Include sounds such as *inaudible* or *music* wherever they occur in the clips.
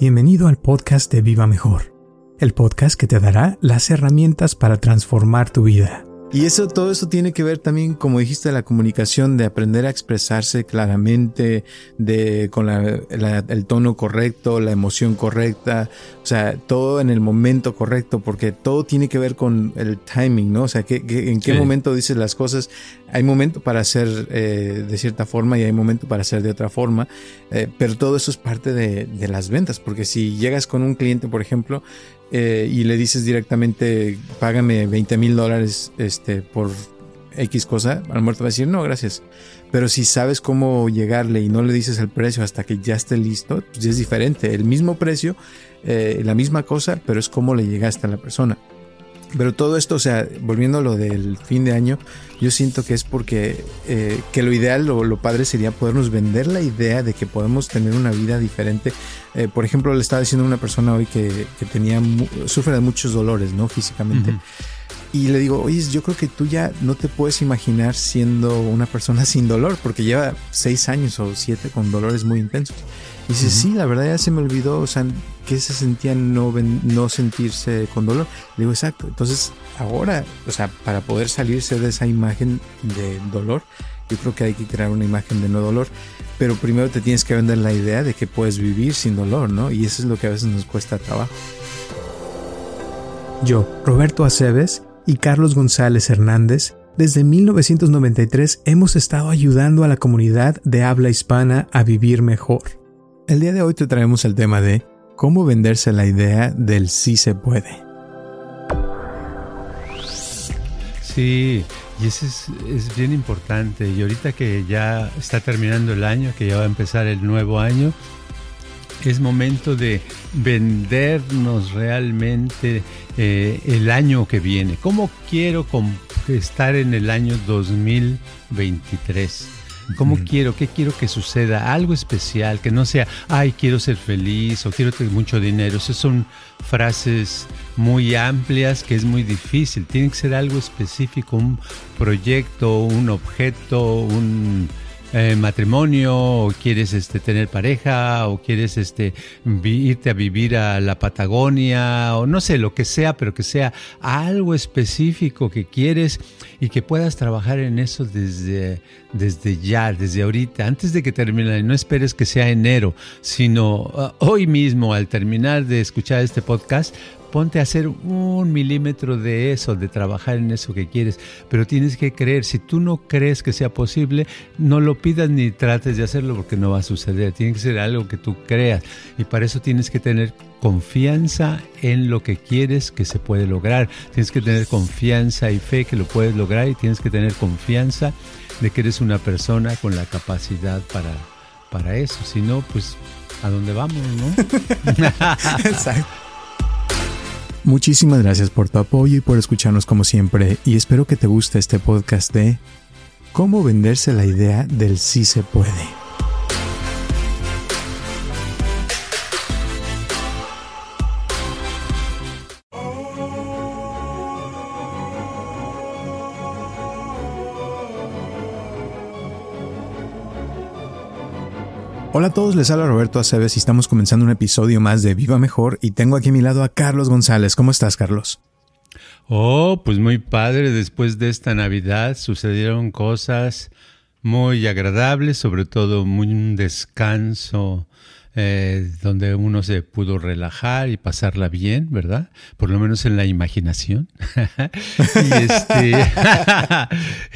Bienvenido al podcast de Viva Mejor, el podcast que te dará las herramientas para transformar tu vida. Y eso, todo eso tiene que ver también, como dijiste, la comunicación, de aprender a expresarse claramente, de con el tono correcto, la emoción correcta, o sea, todo en el momento correcto, porque todo tiene que ver con el timing, ¿no? O sea, que, en qué momento dices las cosas. Hay momento para hacer eh, de cierta forma y hay momento para hacer de otra forma, eh, pero todo eso es parte de, de las ventas, porque si llegas con un cliente, por ejemplo, eh, y le dices directamente, págame 20 mil dólares este, por X cosa, a lo va a decir, no, gracias. Pero si sabes cómo llegarle y no le dices el precio hasta que ya esté listo, pues es diferente. El mismo precio, eh, la misma cosa, pero es cómo le llegaste a la persona. Pero todo esto, o sea, volviendo a lo del fin de año, yo siento que es porque eh, que lo ideal o lo padre sería podernos vender la idea de que podemos tener una vida diferente. Eh, por ejemplo, le estaba diciendo a una persona hoy que, que tenía sufre de muchos dolores, ¿no? Físicamente. Y le digo, oye, yo creo que tú ya no te puedes imaginar siendo una persona *laughs* sin dolor, porque lleva seis años o siete con dolores muy intensos. Y dice, sí, la verdad ya se me olvidó, o sea, que se sentía no, no sentirse con dolor. Le digo, exacto. Entonces, ahora, o sea, para poder salirse de esa imagen de dolor, yo creo que hay que crear una imagen de no dolor. Pero primero te tienes que vender la idea de que puedes vivir sin dolor, ¿no? Y eso es lo que a veces nos cuesta trabajo. Yo, Roberto Aceves y Carlos González Hernández, desde 1993 hemos estado ayudando a la comunidad de habla hispana a vivir mejor. El día de hoy te traemos el tema de cómo venderse la idea del sí se puede. Sí, y eso es, bien importante. Y ahorita que ya está terminando el año, que ya va a empezar el nuevo año, es momento de vendernos realmente eh, el año que viene. ¿Cómo quiero estar en el año 2023? ¿Cómo quiero? ¿Qué quiero que suceda? Algo especial, que no sea, ay, quiero ser feliz o quiero tener mucho dinero. Esas son frases muy amplias que es muy difícil. Tiene que ser algo específico, un proyecto, un objeto, un eh, matrimonio o quieres este, tener pareja o quieres este, irte a vivir a la Patagonia o no sé, lo que sea, pero que sea algo específico que quieres y que puedas trabajar en eso desde, desde ya, desde ahorita, antes de que termine. No esperes que sea enero, sino uh, hoy mismo al terminar de escuchar este podcast, ponte a hacer un milímetro de eso, de trabajar en eso que quieres, pero tienes que creer, si tú no crees que sea posible, no lo pidas ni trates de hacerlo porque no va a suceder, tiene que ser algo que tú creas. Y para eso tienes que tener confianza en lo que quieres que se puede lograr, tienes que tener confianza y fe que lo puedes lograr y tienes que tener confianza de que eres una persona con la capacidad para, para eso, si no, pues a dónde vamos, ¿no? *laughs* Exacto. Muchísimas gracias por tu apoyo y por escucharnos como siempre y espero que te guste este podcast de cómo venderse la idea del sí se puede. Hola a todos, les habla Roberto Aceves y estamos comenzando un episodio más de Viva Mejor y tengo aquí a mi lado a Carlos González. ¿Cómo estás, Carlos? Oh, pues muy padre. Después de esta Navidad sucedieron cosas muy agradables, sobre todo muy un descanso eh, donde uno se pudo relajar y pasarla bien, ¿verdad? Por lo menos en la imaginación. *laughs* y, este,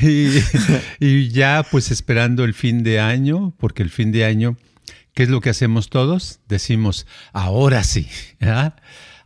*laughs* y, ya pues esperando el fin de año, porque el fin de año, ¿qué es lo que hacemos todos? Decimos, ahora sí.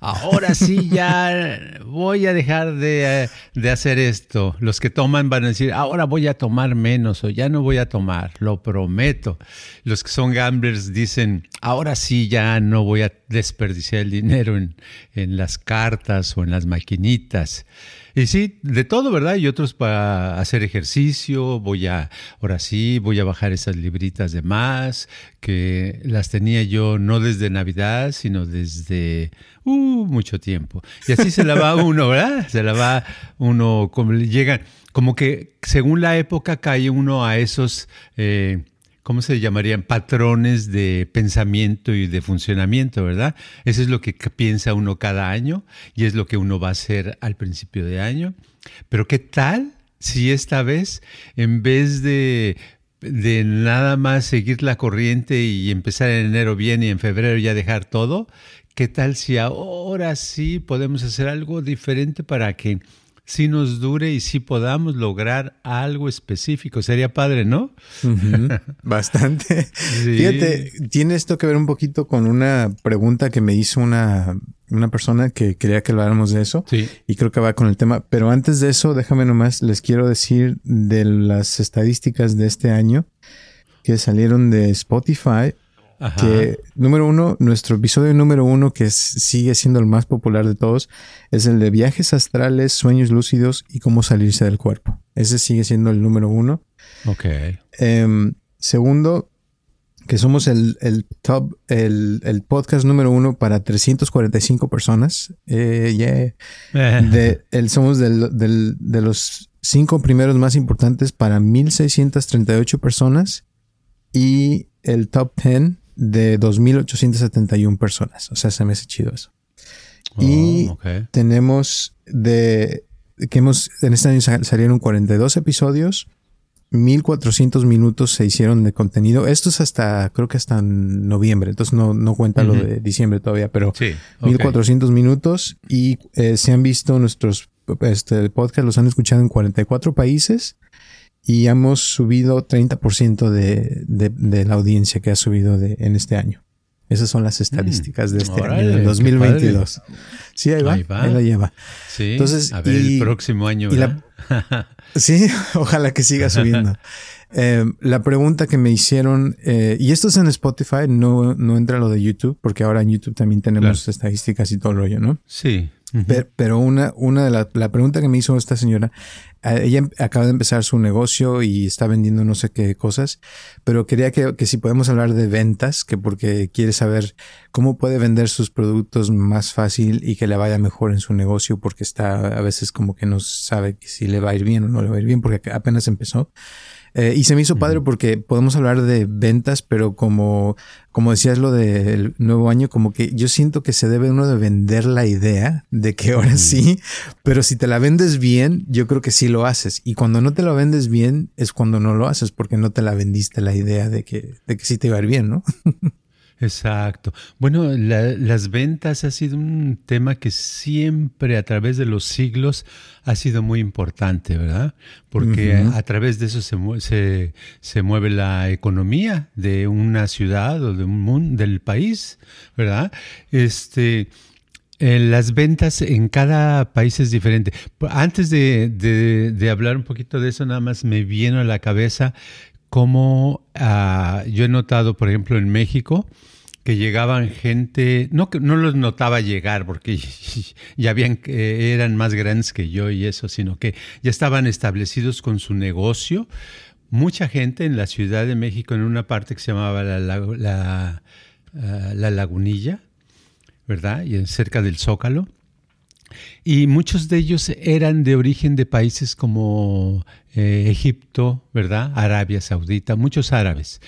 ahora sí ya voy a dejar de, hacer esto. Los que toman van a decir, ahora voy a tomar menos o ya no voy a tomar, lo prometo. Los que son gamblers dicen, ahora sí ya no voy a desperdiciar el dinero en, en las cartas o en las maquinitas. Y sí, de todo, ¿verdad? Y otros para hacer ejercicio, voy a, ahora sí, voy a bajar esas libritas de más, que las tenía yo no desde Navidad, sino desde uh, mucho tiempo. Y así se la va *laughs* uno, ¿verdad? Se la va uno, como llegan, como que según la época cae uno a esos... Eh, ¿cómo se llamarían? Patrones de pensamiento y de funcionamiento, ¿verdad? Eso es lo que piensa uno cada año y es lo que uno va a hacer al principio de año. Pero ¿qué tal si esta vez, en vez de, de nada más seguir la corriente y empezar en enero bien y en febrero ya dejar todo, ¿qué tal si ahora sí podemos hacer algo diferente para que sí nos dure y sí podamos lograr algo específico. Sería padre, ¿no? *laughs* Bastante. Fíjate, tiene esto que ver un poquito con una pregunta que me hizo una, una persona que quería que habláramos de eso. Sí. Y creo que va con el tema. Pero antes de eso, déjame nomás, les quiero decir de las estadísticas de este año que salieron de Spotify que, número uno, nuestro episodio número uno, que sigue siendo el más popular de todos, es el de viajes astrales, sueños lúcidos y cómo salirse del cuerpo. Ese sigue siendo el número uno. Ok. Em, segundo, que somos el, el top, el, el, podcast número uno para 345 personas. Eh, de, el, somos del, del, de los cinco primeros más importantes para 1638 personas. Y el top 10 de 2.871 personas. O sea, se me hace chido eso. Oh, y tenemos de que hemos, en este año salieron 42 episodios, 1400 minutos se hicieron de contenido. Esto es hasta, creo que hasta noviembre, entonces no, no cuenta lo de diciembre todavía, pero 1400 minutos y eh, se han visto nuestros este, podcast, los han escuchado en 44 países y hemos subido 30% de, de, de, la audiencia que ha subido de, en este año. Esas son las estadísticas de este año, del 2022. Sí, ahí va, ahí la lleva. Sí, Entonces, a ver, el próximo año. *laughs* sí, *laughs* ojalá que siga subiendo. Eh, la pregunta que me hicieron, eh, y esto es en Spotify, no, no entra lo de YouTube, porque ahora en YouTube también tenemos estadísticas y todo el rollo, ¿no? Sí. pero, una, una de la, la pregunta que me hizo esta señora ella em, acaba de empezar su negocio y está vendiendo no sé qué cosas, pero quería que, que, si podemos hablar de ventas, que porque quiere saber cómo puede vender sus productos más fácil y que le vaya mejor en su negocio, porque está a veces como que no sabe si le va a ir bien o no le va a ir bien, porque apenas empezó. Eh, y se me hizo padre porque podemos hablar de ventas, pero como, como decías lo del nuevo año, como que yo siento que se debe uno de vender la idea de que ahora sí, pero si te la vendes bien, yo creo que sí lo haces. Y cuando no te la vendes bien es cuando no lo haces porque no te la vendiste la idea de que, de que sí te iba a ir bien, ¿no? *laughs* Exacto. Bueno, las ventas ha sido un tema que siempre a través de los siglos ha sido muy importante, ¿verdad? Porque a través de eso se, se, mueve la economía de una ciudad o de un mundo, del país, ¿verdad? Este, eh, las ventas en cada país es diferente. Antes de, de, hablar un poquito de eso, nada más me viene a la cabeza cómo ah, yo he notado, por ejemplo, en México, que llegaban gente, no no los notaba llegar porque *laughs* ya habían eran más grandes que yo y eso, sino que ya estaban establecidos con su negocio. Mucha gente en la Ciudad de México, en una parte que se llamaba la, la, ah, Lagunilla, ¿verdad? Y cerca del Zócalo. Y muchos de ellos eran de origen de países como eh, Egipto, ¿verdad? Arabia Saudita, muchos árabes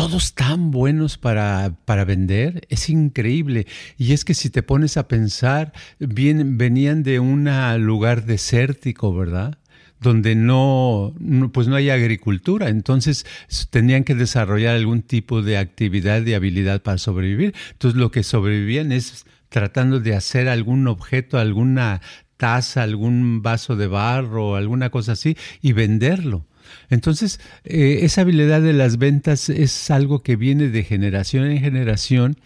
todos tan buenos para, para, vender, es increíble. Y es que si te pones a pensar, bien, venían de un lugar desértico, ¿verdad? Donde no, pues no hay agricultura, entonces tenían que desarrollar algún tipo de actividad y habilidad para sobrevivir. Entonces lo que sobrevivían es tratando de hacer algún objeto, alguna taza, algún vaso de barro, alguna cosa así, y venderlo. Entonces, eh, esa habilidad de las ventas es algo que viene de generación en generación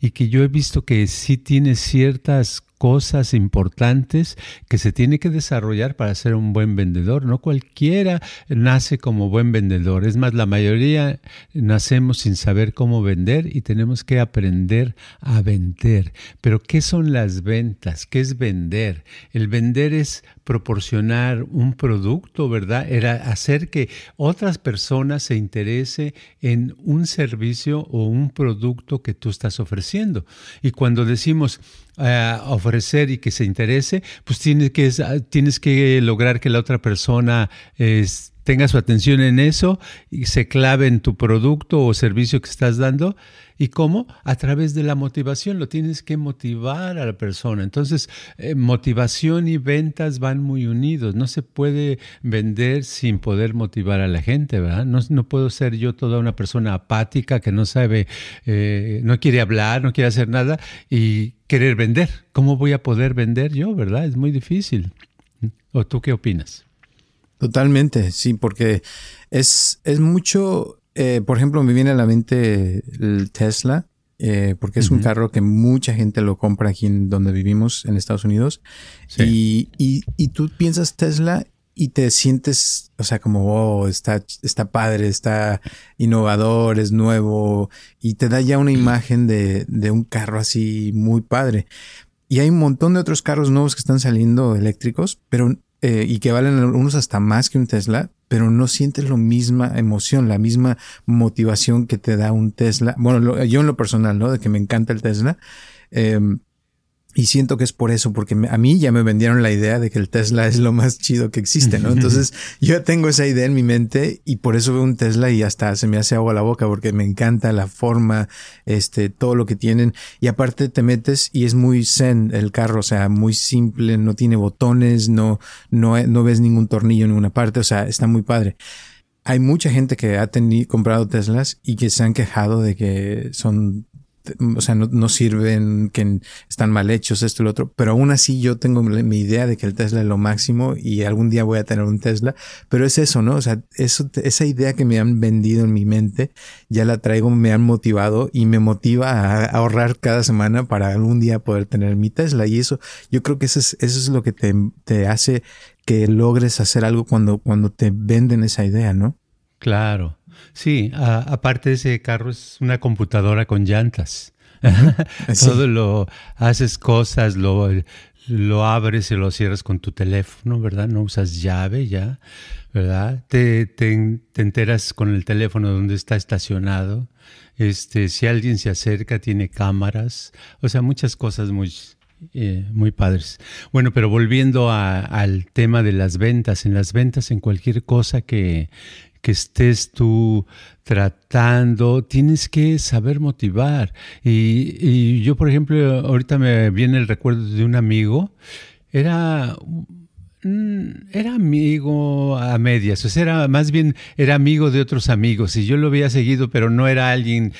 y que yo he visto que sí tiene ciertas cosas importantes que se tiene que desarrollar para ser un buen vendedor. No cualquiera nace como buen vendedor. Es más, la mayoría nacemos sin saber cómo vender y tenemos que aprender a vender. Pero, ¿qué son las ventas? ¿Qué es vender? El vender es proporcionar un producto, ¿verdad? Era hacer que otras personas se interese en un servicio o un producto que tú estás ofreciendo. Y cuando decimos, ofrecer y que se interese, pues tienes que, tienes que lograr que la otra persona tenga su atención en eso y se clave en tu producto o servicio que estás dando. ¿Y cómo? A través de la motivación. Lo tienes que motivar a la persona. Entonces, eh, motivación y ventas van muy unidos. No se puede vender sin poder motivar a la gente, ¿verdad? No, no puedo ser yo toda una persona apática que no sabe, eh, no quiere hablar, no quiere hacer nada y querer vender. ¿Cómo voy a poder vender yo, verdad? Es muy difícil. ¿O tú qué opinas? Totalmente, sí, porque es, es mucho, eh, por ejemplo, me viene a la mente el Tesla, eh, porque es un carro que mucha gente lo compra aquí en donde vivimos, en Estados Unidos. Y, y, y, tú piensas Tesla y te sientes, o sea, como, oh, está, está padre, está innovador, es nuevo, y te da ya una imagen de, de un carro así muy padre. Y hay un montón de otros carros nuevos que están saliendo eléctricos, pero eh, y que valen algunos hasta más que un Tesla, pero no sientes la misma emoción, la misma motivación que te da un Tesla. Bueno, yo en lo personal, ¿no? De que me encanta el Tesla. Eh, y siento que es por eso, porque a mí ya me vendieron la idea de que el Tesla es lo más chido que existe, ¿no? Entonces yo tengo esa idea en mi mente y por eso veo un Tesla y hasta se me hace agua la boca porque me encanta la forma, este, todo lo que tienen. Y aparte te metes y es muy zen el carro, o sea, muy simple, no tiene botones, no, no, no ves ningún tornillo en ninguna parte, o sea, está muy padre hay mucha gente que ha tenido, comprado Teslas y que se han quejado de que son o sea, no, sirven, que están mal hechos, esto y lo otro, pero aún así yo tengo mi idea de que el Tesla es lo máximo y algún día voy a tener un Tesla, pero es eso, ¿no? O sea, eso, esa idea que me han vendido en mi mente, ya la traigo, me han motivado y me motiva a ahorrar cada semana para algún día poder tener mi Tesla y eso, yo creo que eso es, eso es lo que te, te hace que logres hacer algo cuando, cuando te venden esa idea, ¿no? Claro. Sí, aparte ese carro es una computadora con llantas. *laughs* Todo lo haces cosas, lo, lo abres y lo cierras con tu teléfono, ¿verdad? No usas llave ya, ¿verdad? Te, te, enteras con el teléfono donde está estacionado. Este, si alguien se acerca, tiene cámaras, o sea, muchas cosas muy, eh, muy padres. Bueno, pero volviendo al tema de las ventas, en las ventas, en cualquier cosa que, que estés tú tratando, tienes que saber motivar. Y, y, yo, por ejemplo, ahorita me viene el recuerdo de un amigo, era era amigo a medias, o sea, era, más bien era amigo de otros amigos y yo lo había seguido, pero no era alguien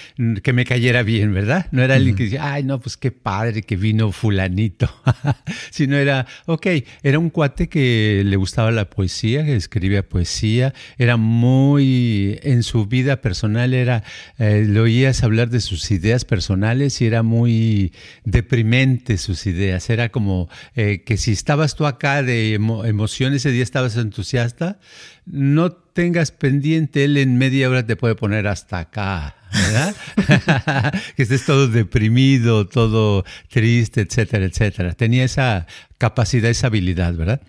que me cayera bien, ¿verdad? No era alguien que decía, ay, no, pues qué padre que vino fulanito, *laughs* sino era, ok, era un cuate que le gustaba la poesía, que escribía poesía, era muy, en su vida personal era, eh, le oías hablar de sus ideas personales y era muy deprimente sus ideas, era como eh, que si estabas tú acá de emoción, ese día estabas entusiasta, no tengas pendiente, él en media hora te puede poner hasta acá, ¿verdad? *laughs* que estés todo deprimido, todo triste, etcétera, etcétera. Tenía esa capacidad, esa habilidad, ¿verdad?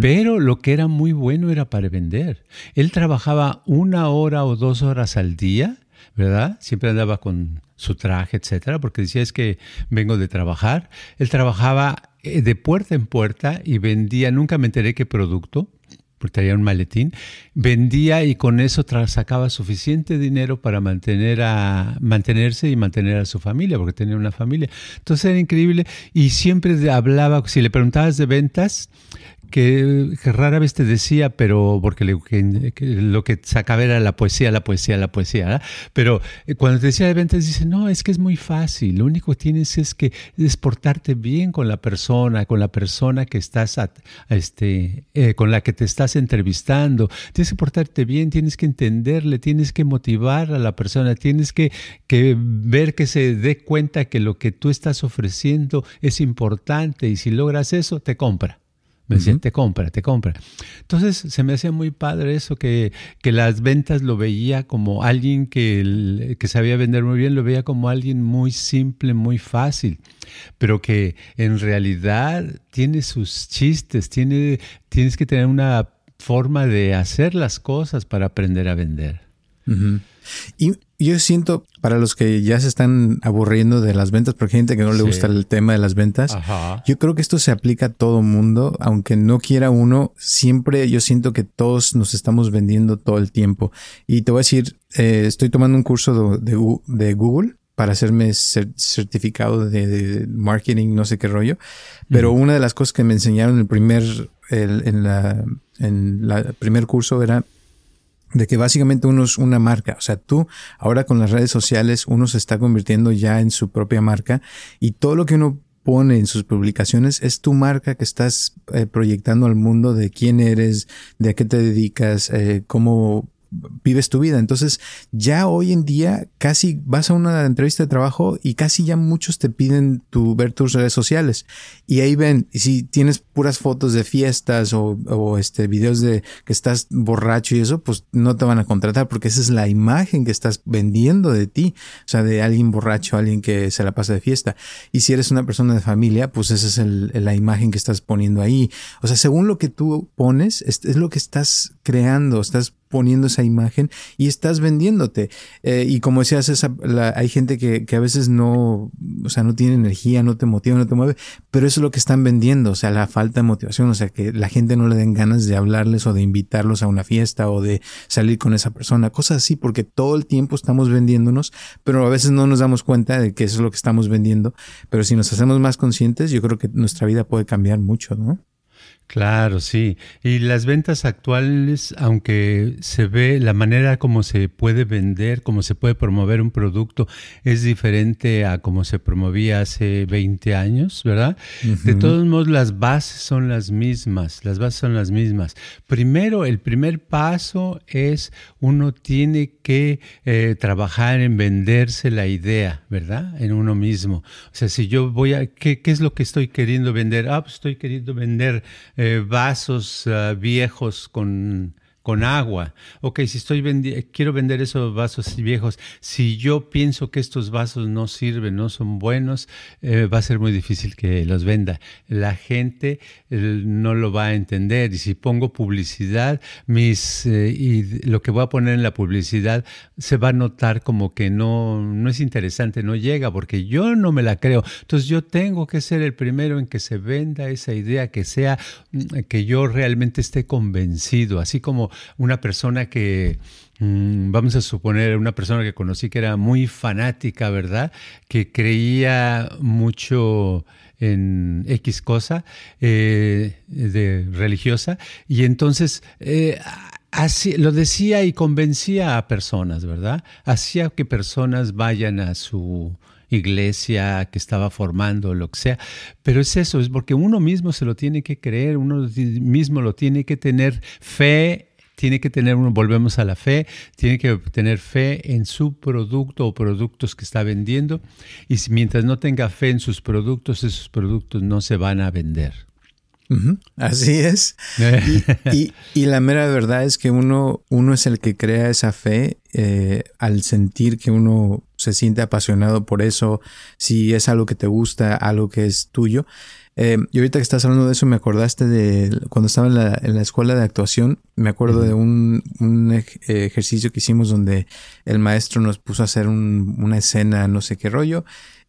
Pero lo que era muy bueno era para vender. Él trabajaba una hora o dos horas al día, ¿verdad? Siempre andaba con su traje, etcétera, porque decía es que vengo de trabajar. Él trabajaba de puerta en puerta y vendía, nunca me enteré qué producto, porque traía un maletín, vendía y con eso sacaba suficiente dinero para mantener a, mantenerse y mantener a su familia, porque tenía una familia. Entonces era increíble y siempre hablaba, si le preguntabas de ventas, que, rara vez te decía, pero porque lo que sacaba era la poesía, la poesía, la poesía. Pero eh, cuando te decía de ventas, dice, no, es que es muy fácil. Lo único que tienes es que es portarte bien con la persona, con la persona que estás, este, eh, con la que te estás entrevistando. Tienes que portarte bien, tienes que entenderle, tienes que motivar a la persona, tienes que, que ver que se dé cuenta que lo que tú estás ofreciendo es importante y si logras eso, te compra. Me decían, te compra, te compra. Entonces se me hacía muy padre eso, que, que las ventas lo veía como alguien que, que, sabía vender muy bien, lo veía como alguien muy simple, muy fácil, pero que en realidad tiene sus chistes, tiene, tienes que tener una forma de hacer las cosas para aprender a vender. y, yo siento, para los que ya se están aburriendo de las ventas, porque hay gente que no le gusta el tema de las ventas, yo creo que esto se aplica a todo mundo, aunque no quiera uno, siempre yo siento que todos nos estamos vendiendo todo el tiempo. Y te voy a decir, eh, estoy tomando un curso de, de, Google para hacerme certificado de, marketing, no sé qué rollo, pero una de las cosas que me enseñaron en el primer, en la, en la primer curso era de que básicamente uno es una marca. O sea, tú ahora con las redes sociales uno se está convirtiendo ya en su propia marca y todo lo que uno pone en sus publicaciones es tu marca que estás eh, proyectando al mundo de quién eres, de a qué te dedicas, eh, cómo vives tu vida. Entonces, ya hoy en día casi vas a una entrevista de trabajo y casi ya muchos te piden tu, ver tus redes sociales. Y ahí ven, si tienes puras fotos de fiestas o, o, este videos de que estás borracho y eso, pues no te van a contratar porque esa es la imagen que estás vendiendo de ti. O sea, de alguien borracho, alguien que se la pasa de fiesta. Y si eres una persona de familia, pues esa es el, la imagen que estás poniendo ahí. O sea, según lo que tú pones, es, es lo que estás creando, estás poniendo esa imagen y estás vendiéndote. Eh, y como decías, esa, hay gente que, que, a veces no, o sea, no tiene energía, no te motiva, no te mueve, pero eso es lo que están vendiendo, o sea, la falta de motivación, o sea, que la gente no le den ganas de hablarles o de invitarlos a una fiesta o de salir con esa persona, cosas así, porque todo el tiempo estamos vendiéndonos, pero a veces no nos damos cuenta de que eso es lo que estamos vendiendo, pero si nos hacemos más conscientes, yo creo que nuestra vida puede cambiar mucho, ¿no? Claro, sí. Y las ventas actuales, aunque se ve la manera como se puede vender, como se puede promover un producto, es diferente a como se promovía hace 20 años, ¿verdad? De todos modos, las bases son las mismas, las bases son las mismas. Primero, el primer paso es uno tiene que eh, trabajar en venderse la idea, ¿verdad? En uno mismo. O sea, si yo voy a, ¿qué, qué es lo que estoy queriendo vender? Ah, pues estoy queriendo vender eh, vasos ah, viejos con con agua. Ok, si estoy quiero vender esos vasos viejos, si yo pienso que estos vasos no sirven, no son buenos, eh, va a ser muy difícil que los venda. La gente eh, no lo va a entender. Y si pongo publicidad, mis eh, y lo que voy a poner en la publicidad se va a notar como que no, no es interesante, no llega, porque yo no me la creo. Entonces yo tengo que ser el primero en que se venda esa idea, que sea, mm, que yo realmente esté convencido, así como una persona que, mm, vamos a suponer, una persona que conocí que era muy fanática, ¿verdad? Que creía mucho en X cosa eh, de religiosa y entonces eh, así, lo decía y convencía a personas, ¿verdad? Hacía que personas vayan a su iglesia que estaba formando, lo que sea. Pero es eso, es porque uno mismo se lo tiene que creer, uno mismo lo tiene que tener fe tiene que tener, uno, volvemos a la fe, tiene que tener fe en su producto o productos que está vendiendo y mientras no tenga fe en sus productos, esos productos no se van a vender. Así es. *laughs* y, la mera verdad es que uno, uno es el que crea esa fe eh, al sentir que uno se siente apasionado por eso, si es algo que te gusta, algo que es tuyo. Eh, y ahorita que estás hablando de eso, me acordaste de cuando estaba en la, en la escuela de actuación, me acuerdo de un, un, ejercicio que hicimos donde el maestro nos puso a hacer un, una escena, no sé qué rollo,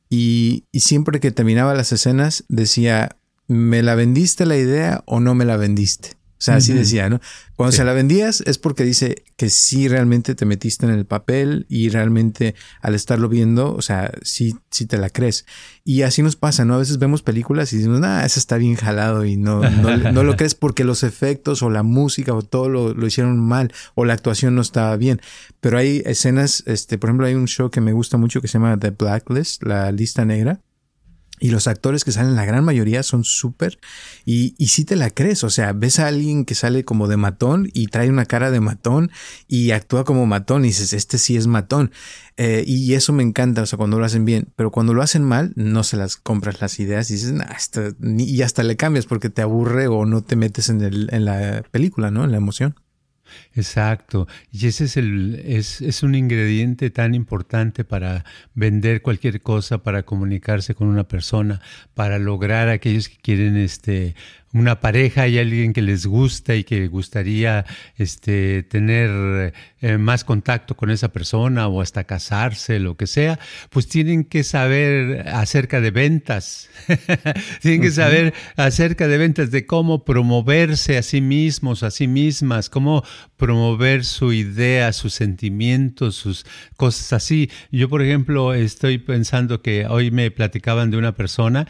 y, y siempre que terminaba las escenas decía, ¿me la vendiste la idea o no me la vendiste? O sea, así decía, ¿no? Cuando se la vendías es porque dice que sí realmente te metiste en el papel y realmente al estarlo viendo, o sea, sí, sí te la crees. Y así nos pasa, ¿no? A veces vemos películas y decimos, ah, ese está bien jalado y no, *laughs* no, lo crees porque los efectos o la música o todo lo, lo, hicieron mal o la actuación no estaba bien. Pero hay escenas, este, por ejemplo, hay un show que me gusta mucho que se llama The Blacklist, la lista negra y los actores que salen, la gran mayoría son súper. Y, y si te la crees. O sea, ves a alguien que sale como de matón y trae una cara de matón y actúa como matón y dices, este sí es matón. Eh, y eso me encanta, o sea, cuando lo hacen bien. Pero cuando lo hacen mal, no se las compras las ideas y dices, nah, y hasta le cambias porque te aburre o no te metes en, el, en la película, ¿no? En la emoción. Exacto. Y ese es, el, es, es, un ingrediente tan importante para vender cualquier cosa, para comunicarse con una persona, para lograr aquellos que quieren este, una pareja, hay alguien que les gusta y que gustaría este, tener eh, más contacto con esa persona o hasta casarse, lo que sea, pues tienen que saber acerca de ventas, *laughs* tienen que saber acerca de ventas, de cómo promoverse a sí mismos, a sí mismas, cómo promover su idea, sus sentimientos, sus cosas así. Yo, por ejemplo, estoy pensando que hoy me platicaban de una persona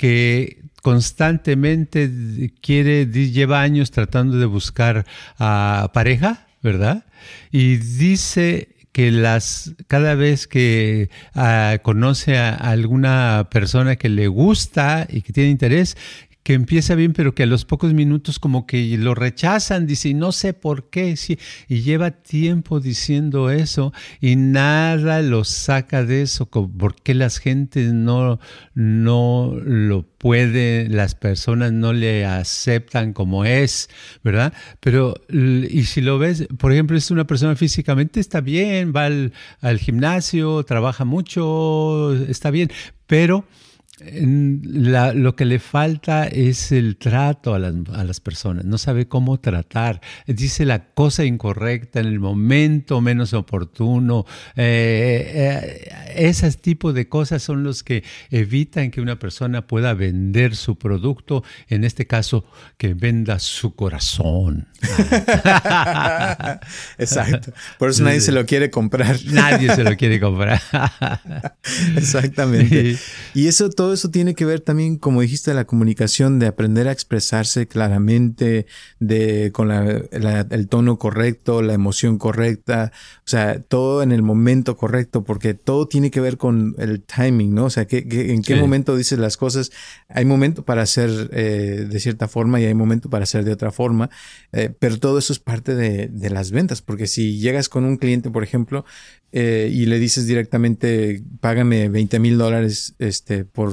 que constantemente quiere, lleva años tratando de buscar a pareja, ¿verdad? Y dice que las cada vez que ah, conoce a alguna persona que le gusta y que tiene interés, que empieza bien, pero que a los pocos minutos como que lo rechazan, dice, y no sé por qué, y lleva tiempo diciendo eso y nada lo saca de eso, porque las gentes no, no lo pueden, las personas no le aceptan como es, ¿verdad? Pero, y si lo ves, por ejemplo, es una persona físicamente, está bien, va al gimnasio, trabaja mucho, está bien, pero la, lo que le falta es el trato a las, a las, personas, no sabe cómo tratar, dice la cosa incorrecta en el momento menos oportuno. Eh, eh, ese tipo de cosas son los que evitan que una persona pueda vender su producto, en este caso, que venda su corazón. *laughs* Exacto, por eso nadie se lo quiere comprar. Nadie se lo quiere *laughs* comprar. Exactamente. Y eso todo eso tiene que ver también, como dijiste, la comunicación, de aprender a expresarse claramente, de con el tono correcto, la emoción correcta, o sea, todo en el momento correcto, porque todo tiene que ver con el timing, ¿no? O sea, que, en qué momento dices las cosas. Hay momento para hacer eh, de cierta forma y hay momento para hacer de otra forma, eh, pero todo eso es parte de, de las ventas, porque si llegas con un cliente, por ejemplo, eh, y le dices directamente, págame 20 mil dólares este, por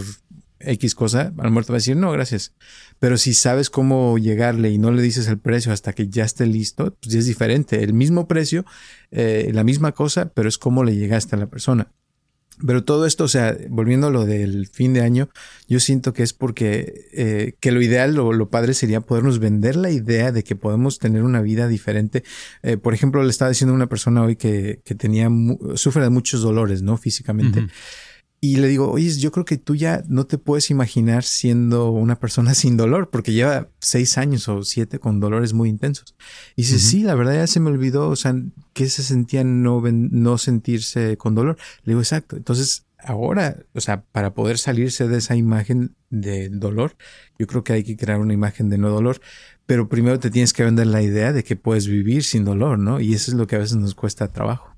X cosa, a lo va a decir, no, gracias. Pero si sabes cómo llegarle y no le dices el precio hasta que ya esté listo, pues es diferente. El mismo precio, eh, la misma cosa, pero es cómo le llegaste a la persona. Pero todo esto, o sea, volviendo a lo del fin de año, yo siento que es porque eh, que lo ideal, o lo, padre sería podernos vender la idea de que podemos tener una vida diferente. Eh, por ejemplo, le estaba diciendo a una persona hoy que, que tenía, sufre de muchos dolores, ¿no? Físicamente. Y le digo, oye, yo creo que tú ya no te puedes imaginar siendo una persona *laughs* sin dolor, porque lleva seis años o siete con dolores muy intensos. Y dice, sí, la verdad ya se me olvidó, o sea, ¿qué se sentía no, no sentirse con dolor? Le digo, exacto. Entonces, ahora, o sea, para poder salirse de esa imagen de dolor, yo creo que hay que crear una imagen de no dolor, pero primero te tienes que vender la idea de que puedes vivir sin dolor, ¿no? Y eso es lo que a veces nos cuesta trabajo.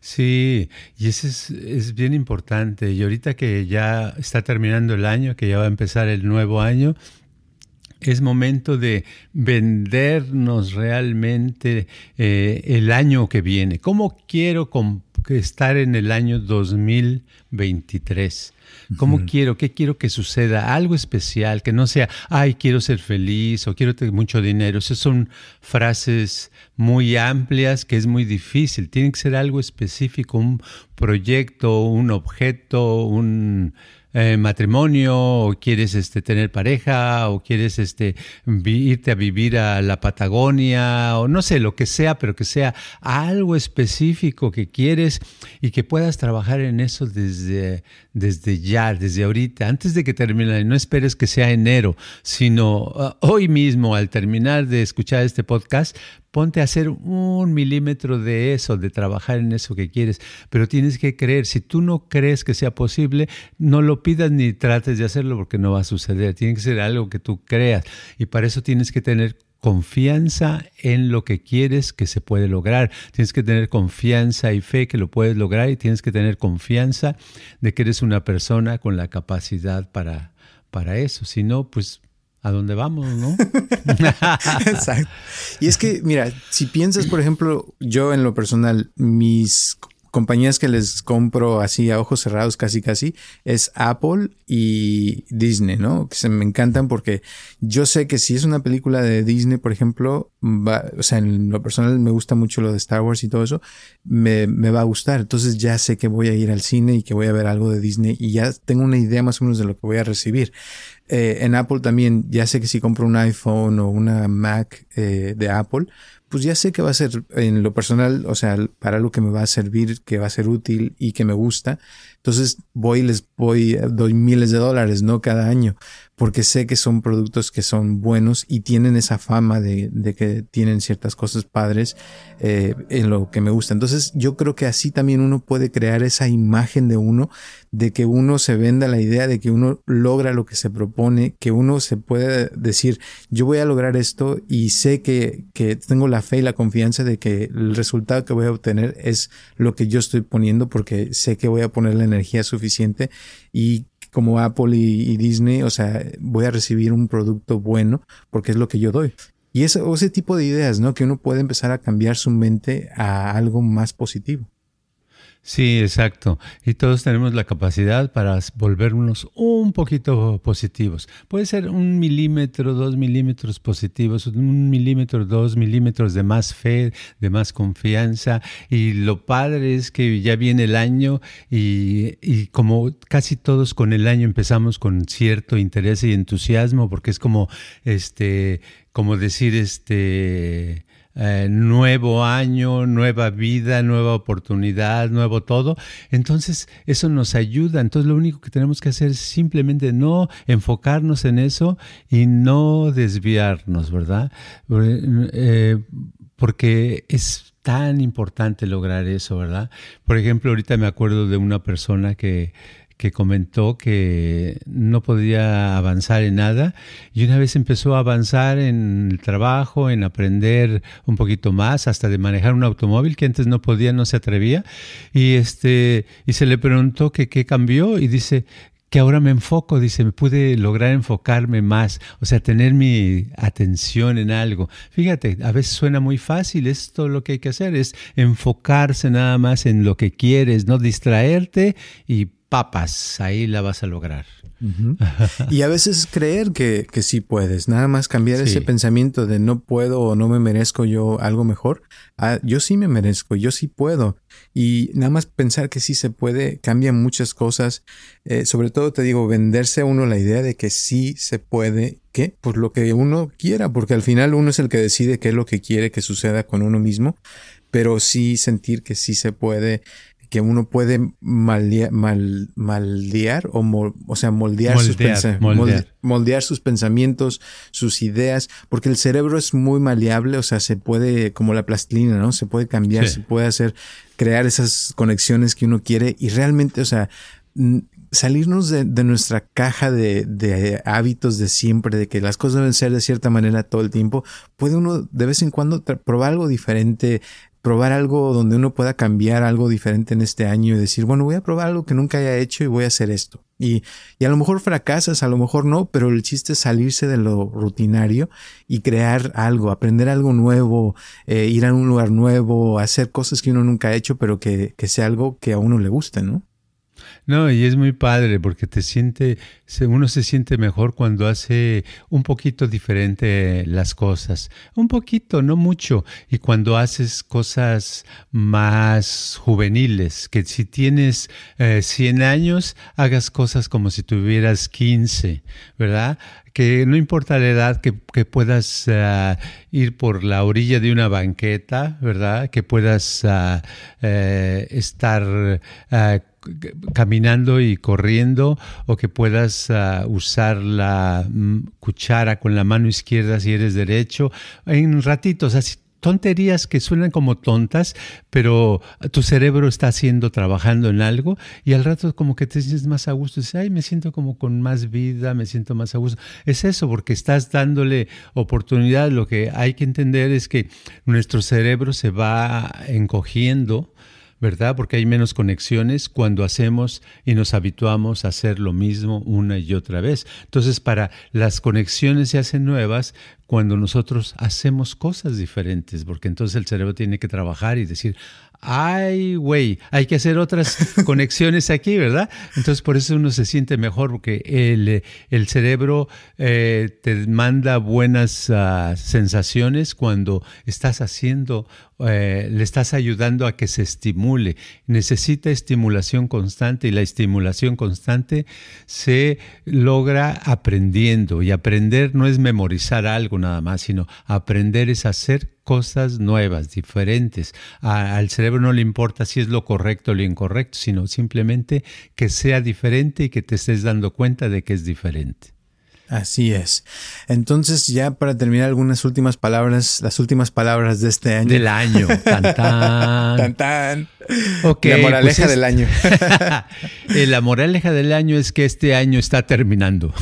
Sí, y eso es, bien importante. Y ahorita que ya está terminando el año, que ya va a empezar el nuevo año, es momento de vendernos realmente eh, el año que viene. ¿Cómo quiero estar en el año 2023? ¿Cómo quiero? ¿Qué quiero que suceda? Algo especial, que no sea, ay, quiero ser feliz o quiero tener mucho dinero. Esas son frases muy amplias que es muy difícil. Tiene que ser algo específico, un proyecto, un objeto, un eh, matrimonio o quieres este, tener pareja o quieres este, irte a vivir a la Patagonia o no sé, lo que sea, pero que sea algo específico que quieres y que puedas trabajar en eso desde, desde ya, desde ahorita, antes de que termine. No esperes que sea enero, sino uh, hoy mismo al terminar de escuchar este podcast, ponte a hacer un milímetro de eso, de trabajar en eso que quieres, pero tienes que creer, si tú no crees que sea posible, no lo pidas ni trates de hacerlo porque no va a suceder, tiene que ser algo que tú creas y para eso tienes que tener confianza en lo que quieres que se puede lograr. Tienes que tener confianza y fe que lo puedes lograr y tienes que tener confianza de que eres una persona con la capacidad para, para eso. Si no, pues a dónde vamos, ¿no? *laughs* Exacto. Y es que, mira, si piensas, por ejemplo, yo en lo personal, mis compañías que les compro así a ojos cerrados casi casi es Apple y Disney, ¿no? Que se me encantan porque yo sé que si es una película de Disney, por ejemplo, va, o sea, en lo personal me gusta mucho lo de Star Wars y todo eso, me, me va a gustar. Entonces ya sé que voy a ir al cine y que voy a ver algo de Disney y ya tengo una idea más o menos de lo que voy a recibir. Eh, en Apple también, ya sé que si compro un iPhone o una Mac eh, de Apple, pues ya sé que va a ser en lo personal, o sea, para algo que me va a servir, que va a ser útil y que me gusta. Entonces voy y les voy, doy miles de dólares, ¿no? Cada año porque sé que son productos que son buenos y tienen esa fama de, que tienen ciertas cosas padres eh, en lo que me gusta. Entonces yo creo que así también uno puede crear esa imagen de uno, de que uno se venda la idea de que uno logra lo que se propone, que uno se puede decir, yo voy a lograr esto y sé que, que tengo la fe y la confianza de que el resultado que voy a obtener es lo que yo estoy poniendo porque sé que voy a poner la energía suficiente y como Apple y, Disney, o sea, voy a recibir un producto bueno porque es lo que yo doy. Y ese, ese tipo de ideas, ¿no? Que uno puede empezar a cambiar su mente a algo más positivo. Sí, exacto. Y todos tenemos la capacidad para volvernos un poquito positivos. Puede ser un milímetro, dos milímetros positivos, un milímetro, dos milímetros de más fe, de más confianza. Y lo padre es que ya viene el año y, y como casi todos con el año empezamos con cierto interés y entusiasmo, porque es como, este, como decir, este, eh, nuevo año, nueva vida, nueva oportunidad, nuevo todo. Entonces, eso nos ayuda. Entonces, lo único que tenemos que hacer es simplemente no enfocarnos en eso y no desviarnos, ¿verdad? Eh, porque es tan importante lograr eso, ¿verdad? Por ejemplo, ahorita me acuerdo de una persona que que comentó que no podía avanzar en nada y una vez empezó a avanzar en el trabajo, en aprender un poquito más, hasta de manejar un automóvil que antes no podía, no se atrevía y este y se le preguntó que qué cambió y dice que ahora me enfoco, dice, me pude lograr enfocarme más, o sea, tener mi atención en algo. Fíjate, a veces suena muy fácil, esto lo que hay que hacer, es enfocarse nada más en lo que quieres, no distraerte y papas, ahí la vas a lograr. *laughs* y a veces creer que, que sí puedes, nada más cambiar ese pensamiento de no puedo o no me merezco yo algo mejor. Yo sí me merezco, yo sí puedo. Y nada más pensar que sí se puede cambia muchas cosas. Eh, sobre todo te digo, venderse a uno la idea de que sí se puede, que Pues lo que uno quiera, porque al final uno es el que decide qué es lo que quiere que suceda con uno mismo pero sí sentir que sí se puede que uno puede maldear, mal, maldear o, o sea, moldear, sus moldear. sus pensamientos, sus ideas, porque el cerebro es muy maleable, o sea, se puede, como la plastilina, ¿no? Se puede cambiar, se puede hacer, crear esas conexiones que uno quiere y realmente, o sea, salirnos de, de nuestra caja de, de, hábitos de siempre, de que las cosas deben ser de cierta manera todo el tiempo, puede uno de vez en cuando probar algo diferente, probar algo donde uno pueda cambiar algo diferente en este año y decir, bueno, voy a probar algo que nunca haya hecho y voy a hacer esto. Y, y a lo mejor fracasas, a lo mejor no, pero el chiste es salirse de lo rutinario y crear algo, aprender algo nuevo, eh, ir a un lugar nuevo, hacer cosas que uno nunca ha hecho, pero que, que sea algo que a uno le guste, ¿no? No, y es muy padre porque te siente, uno se siente mejor cuando hace un poquito diferente las cosas. Un poquito, no mucho. Y cuando haces cosas más juveniles, que si tienes 100 eh, años, hagas cosas como si tuvieras 15, ¿verdad? que no importa la edad, que, puedas eh, ir por la orilla de una banqueta, ¿verdad? Que puedas eh, estar caminando y corriendo o que puedas ah, usar la mm, cuchara con la mano izquierda si eres derecho en ratitos así tonterías que suenan como tontas, pero tu cerebro está haciendo, trabajando en algo y al rato como que te sientes más a gusto, dices, ay, me siento como con más vida, me siento más a gusto. Es eso, porque estás dándole oportunidad. Lo que hay que entender es que nuestro cerebro se va encogiendo ¿verdad? Porque hay menos conexiones cuando hacemos y nos habituamos a hacer lo mismo una y otra vez. Entonces, para las conexiones se hacen nuevas cuando nosotros hacemos cosas diferentes, porque entonces el cerebro tiene que trabajar y decir, ay, güey, hay que hacer otras *laughs* conexiones aquí, ¿verdad? Entonces por eso uno se siente mejor porque el, el cerebro eh, te manda buenas uh, sensaciones cuando estás haciendo, eh, le estás ayudando a que se estimule. Necesita estimulación constante y la estimulación constante se logra aprendiendo y aprender no es memorizar algo nada más, sino aprender es hacer cosas nuevas, diferentes. al cerebro no le importa si es lo correcto o lo incorrecto, sino simplemente que sea diferente y que te estés dando cuenta de que es diferente. Así es. Entonces, ya para terminar, algunas últimas palabras, las últimas palabras de este año. Del año. *laughs* Tan tan. tan, la moraleja pues del año. *laughs* Eh, la moraleja del año es que este año está terminando.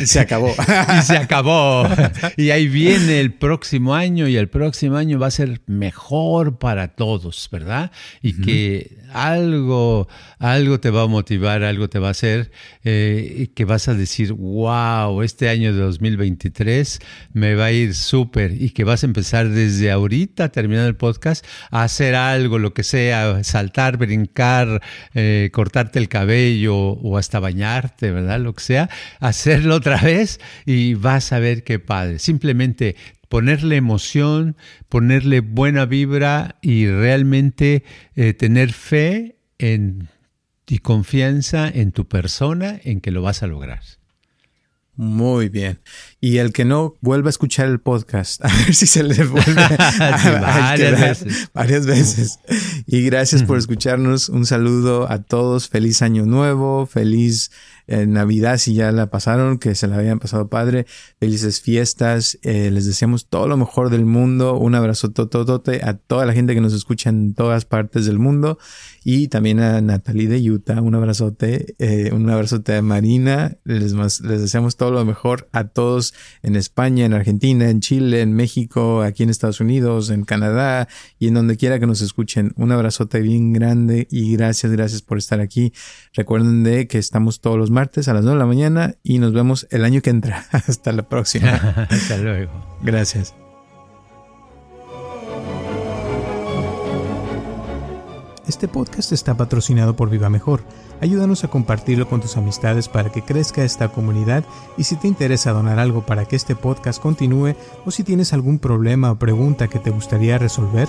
y se acabó. *laughs* y se acabó. Y ahí viene el próximo año y el próximo año va a ser mejor para todos, ¿verdad? Y que algo, algo te va a motivar, algo te va a hacer, eh, que vas a decir, wow, este año de 2023 me va a ir súper y que vas a empezar desde ahorita, terminando el podcast, a hacer algo, lo que sea, saltar, brincar, eh, cortarte el cabello o hasta bañarte, ¿verdad? Lo que sea, hacerlo otra vez y vas a ver qué padre. Simplemente ponerle emoción, ponerle buena vibra y realmente eh, tener fe y confianza en tu persona en que lo vas a lograr. Muy bien. Y el que no vuelva a escuchar el podcast, *laughs* a ver si se le vuelve *laughs* *laughs* varias, veces. varias veces. Y gracias por escucharnos. Un saludo a todos. Feliz año nuevo. Feliz en Navidad si ya la pasaron, que se la habían pasado padre. Felices fiestas. Eh, les deseamos todo lo mejor del mundo. Un abrazo tototote a toda la gente que nos escucha en todas partes del mundo. Y también a Natalie de Utah. Un abrazote. Eh, un abrazote a Marina. Les, les deseamos todo lo mejor a todos en España, en Argentina, en Chile, en México, aquí en Estados Unidos, en Canadá y en donde quiera que nos escuchen. Un abrazote bien grande y gracias, gracias por estar aquí. Recuerden de que estamos todos los martes a las 9 de la mañana y nos vemos el año que entra. *laughs* Hasta la próxima. *laughs* Hasta luego. Gracias. Este podcast está patrocinado por Viva Mejor. Ayúdanos a compartirlo con tus amistades para que crezca esta comunidad y si te interesa donar algo para que este podcast continúe o si tienes algún problema o pregunta que te gustaría resolver,